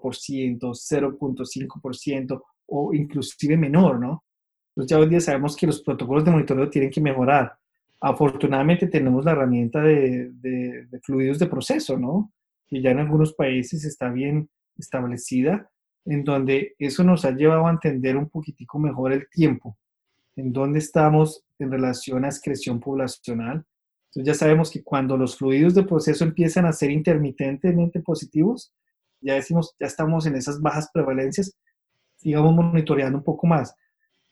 Speaker 2: 0.5% o inclusive menor, ¿no? Entonces ya hoy día sabemos que los protocolos de monitoreo tienen que mejorar. Afortunadamente tenemos la herramienta de, de fluidos de proceso, ¿no? Que ya en algunos países está bien establecida en donde eso nos ha llevado a entender un poquitico mejor el tiempo, en dónde estamos en relación a excreción poblacional. Entonces ya sabemos que cuando los fluidos de proceso empiezan a ser intermitentemente positivos, ya decimos, ya estamos en esas bajas prevalencias, sigamos monitoreando un poco más.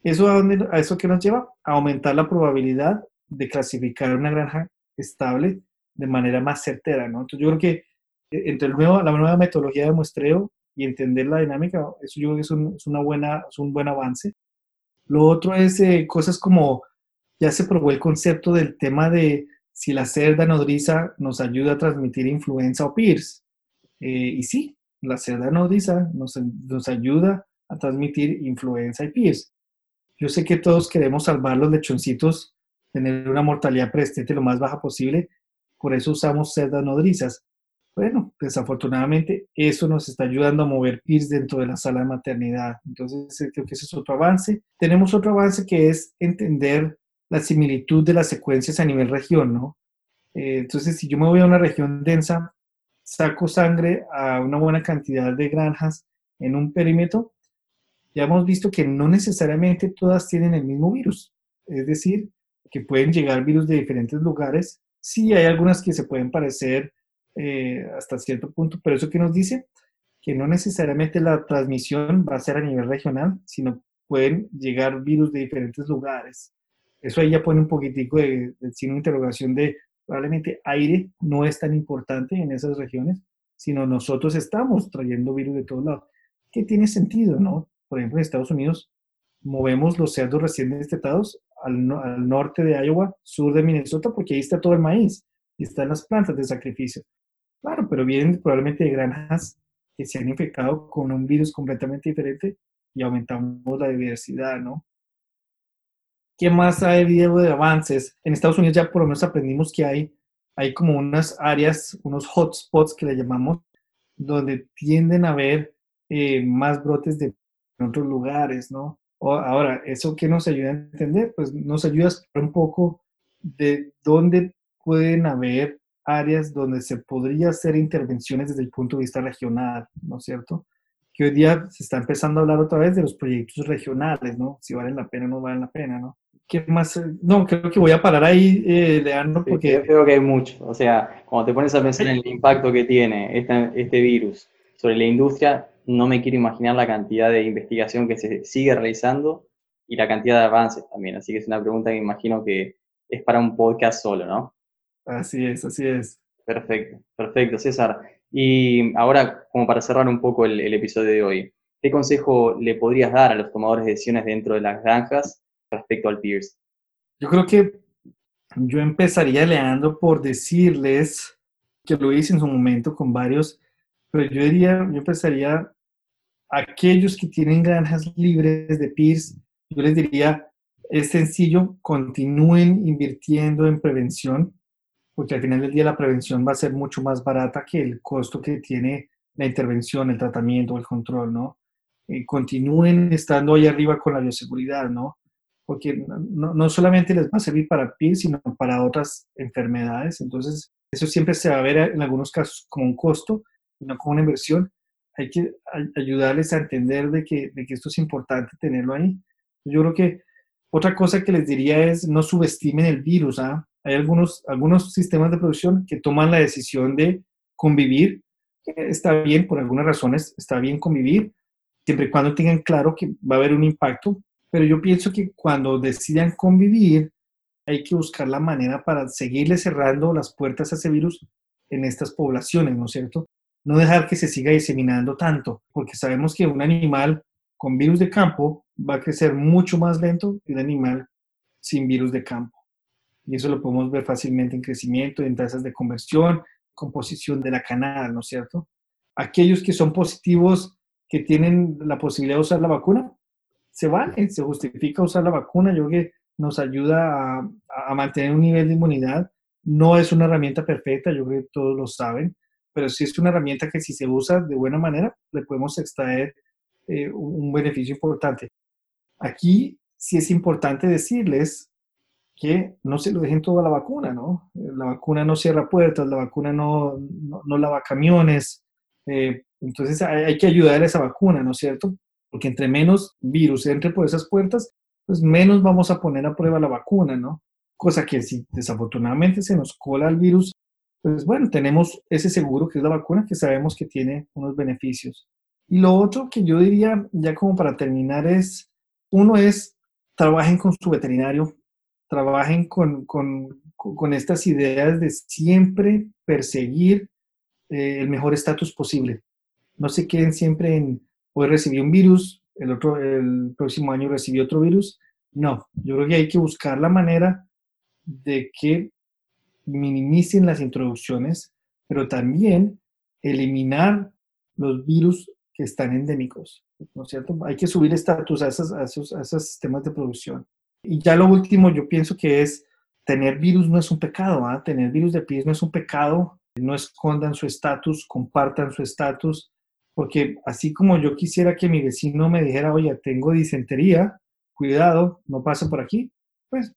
Speaker 2: ¿Eso a, dónde, a eso qué nos lleva? A aumentar la probabilidad de clasificar una granja estable de manera más certera, ¿no? Entonces yo creo que eh, entre el nuevo, la nueva metodología de muestreo y entender la dinámica, eso yo creo que es un, una buena, es un buen avance. Lo otro es eh, cosas como, ya se probó el concepto del tema de si la cerda nodriza nos ayuda a transmitir influenza o PIRS. Eh, y sí, la cerda nodriza nos, nos ayuda a transmitir influenza y PIRS. Yo sé que todos queremos salvar los lechoncitos, tener una mortalidad preestete lo más baja posible, por eso usamos cerdas nodrizas. Bueno, desafortunadamente eso nos está ayudando a mover PIRS dentro de la sala de maternidad. Entonces, eh, creo que ese es otro avance. Tenemos otro avance que es entender la similitud de las secuencias a nivel región, ¿no? Eh, entonces, si yo me voy a una región densa, saco sangre a una buena cantidad de granjas en un perímetro, ya hemos visto que no necesariamente todas tienen el mismo virus. Es decir, que pueden llegar virus de diferentes lugares. Sí, hay algunas que se pueden parecer eh, hasta cierto punto, pero eso que nos dice que no necesariamente la transmisión va a ser a nivel regional, sino pueden llegar virus de diferentes lugares. Eso ahí ya pone un poquitico de, de interrogación de probablemente aire no es tan importante en esas regiones, sino nosotros estamos trayendo virus de todos lados. ¿Qué tiene sentido, no? Por ejemplo, en Estados Unidos movemos los cerdos recién destetados al, al norte de Iowa, sur de Minnesota, porque ahí está todo el maíz y están las plantas de sacrificio. Claro, pero vienen probablemente de granjas que se han infectado con un virus completamente diferente y aumentamos la diversidad, ¿no? ¿Qué más ha habido de avances? En Estados Unidos ya por lo menos aprendimos que hay, hay como unas áreas, unos hotspots que le llamamos, donde tienden a haber eh, más brotes de en otros lugares, ¿no? Ahora, ¿eso qué nos ayuda a entender? Pues nos ayuda a un poco de dónde pueden haber áreas donde se podría hacer intervenciones desde el punto de vista regional, ¿no es cierto? Que hoy día se está empezando a hablar otra vez de los proyectos regionales, ¿no? Si valen la pena o no valen la pena, ¿no? ¿Qué más? No, creo que voy a parar ahí, eh, Leandro, porque...
Speaker 3: creo que hay mucho. O sea, cuando te pones a pensar en el impacto que tiene este, este virus sobre la industria, no me quiero imaginar la cantidad de investigación que se sigue realizando y la cantidad de avances también. Así que es una pregunta que imagino que es para un podcast solo, ¿no?
Speaker 2: Así es, así es.
Speaker 3: Perfecto, perfecto, César. Y ahora, como para cerrar un poco el, episodio de hoy, ¿qué consejo le podrías dar a los tomadores de decisiones dentro de las granjas respecto al PIRS?
Speaker 2: Yo creo que yo empezaría, Leandro, por decirles que lo hice en su momento con varios, pero yo diría, yo empezaría aquellos que tienen granjas libres de PIRS, yo les diría, es sencillo, continúen invirtiendo en prevención, porque al final del día la prevención va a ser mucho más barata que el costo que tiene la intervención, el tratamiento, el control, ¿no? Eh, continúen estando ahí arriba con la bioseguridad, ¿no? Porque no, no, solamente les va a servir para PIRS, sino para otras enfermedades. Entonces, eso siempre se va a ver en algunos casos como un costo y no como una inversión hay que ayudarles a entender de que, de que esto es importante tenerlo ahí. Yo creo que otra cosa que les diría es no subestimen el virus. ¿ah? Hay algunos, algunos sistemas de producción que toman la decisión de convivir. Está bien, por algunas razones, está bien convivir, siempre y cuando tengan claro que va a haber un impacto. Pero yo pienso que cuando decidan convivir, hay que buscar la manera para seguirle cerrando las puertas a ese virus en estas poblaciones, ¿no es cierto? no dejar que se siga diseminando tanto, porque sabemos que un animal con virus de campo va a crecer mucho más lento que un animal sin virus de campo. Y eso lo podemos ver fácilmente en crecimiento, en tasas de conversión, composición de la canal, ¿no es cierto? Aquellos que son positivos, que tienen la posibilidad de usar la vacuna, se vale, se justifica usar la vacuna. Yo creo que nos ayuda a, mantener un nivel de inmunidad. No es una herramienta perfecta, yo creo que todos lo saben, pero sí es una herramienta que si se usa de buena manera, le podemos extraer eh, un beneficio importante. Aquí sí es importante decirles que no se lo dejen todo a la vacuna, ¿no? La vacuna no cierra puertas, la vacuna no, no, lava camiones, eh, entonces hay, hay, que ayudar a esa vacuna, ¿no es cierto? Porque entre menos virus entre por esas puertas, pues menos vamos a poner a prueba la vacuna, ¿no? Cosa que si desafortunadamente se nos cola el virus pues bueno, tenemos ese seguro que es la vacuna que sabemos que tiene unos beneficios. Y lo otro que yo diría, ya como para terminar, es, uno es trabajen con su veterinario, trabajen con, con, con estas ideas de siempre perseguir eh, el mejor estatus posible. No se queden siempre en, hoy recibí un virus, el, otro, el próximo año recibí otro virus. No, yo creo que hay que buscar la manera de que minimicen las introducciones, pero también eliminar los virus que están endémicos, ¿no es cierto? Hay que subir estatus a, esos, a, esos, sistemas de producción. Y ya lo último, yo pienso que es tener virus no es un pecado, ¿ah? tener virus de pies no es un pecado, no escondan su estatus, compartan su estatus, porque así como yo quisiera que mi vecino me dijera, oye, tengo disentería, cuidado, no pase por aquí, pues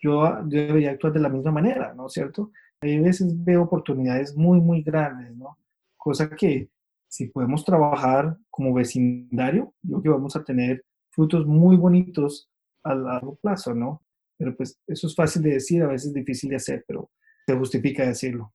Speaker 2: yo, debería actuar de la misma manera, ¿no es cierto? Hay veces veo oportunidades muy, muy grandes, ¿no? Cosa que si podemos trabajar como vecindario, yo creo que vamos a tener frutos muy bonitos a largo plazo, ¿no? Pero pues eso es fácil de decir, a veces difícil de hacer, pero se justifica decirlo.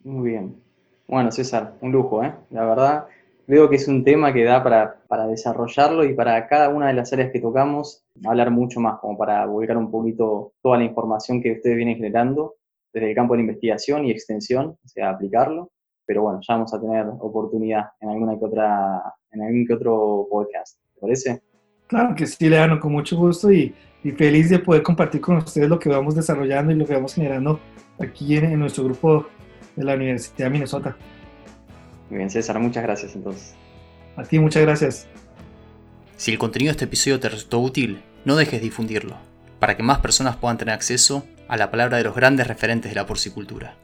Speaker 3: Muy bien. Bueno, César, un lujo, ¿eh? La verdad, veo que es un tema que da para, para, desarrollarlo y para cada una de las áreas que tocamos hablar mucho más, como para volcar un poquito toda la información que ustedes vienen generando desde el campo de investigación y extensión, o sea, aplicarlo. Pero bueno, ya vamos a tener oportunidad en alguna que otra, en algún que otro podcast. ¿Te parece?
Speaker 2: Claro que sí, Leano, con mucho gusto y, y, feliz de poder compartir con ustedes lo que vamos desarrollando y lo que vamos generando aquí en, en nuestro grupo de la Universidad de Minnesota.
Speaker 3: Muy bien, César, muchas gracias entonces.
Speaker 2: A ti, muchas gracias.
Speaker 1: Si el contenido de este episodio te resultó útil, no dejes de difundirlo, para que más personas puedan tener acceso a la palabra de los grandes referentes de la porcicultura.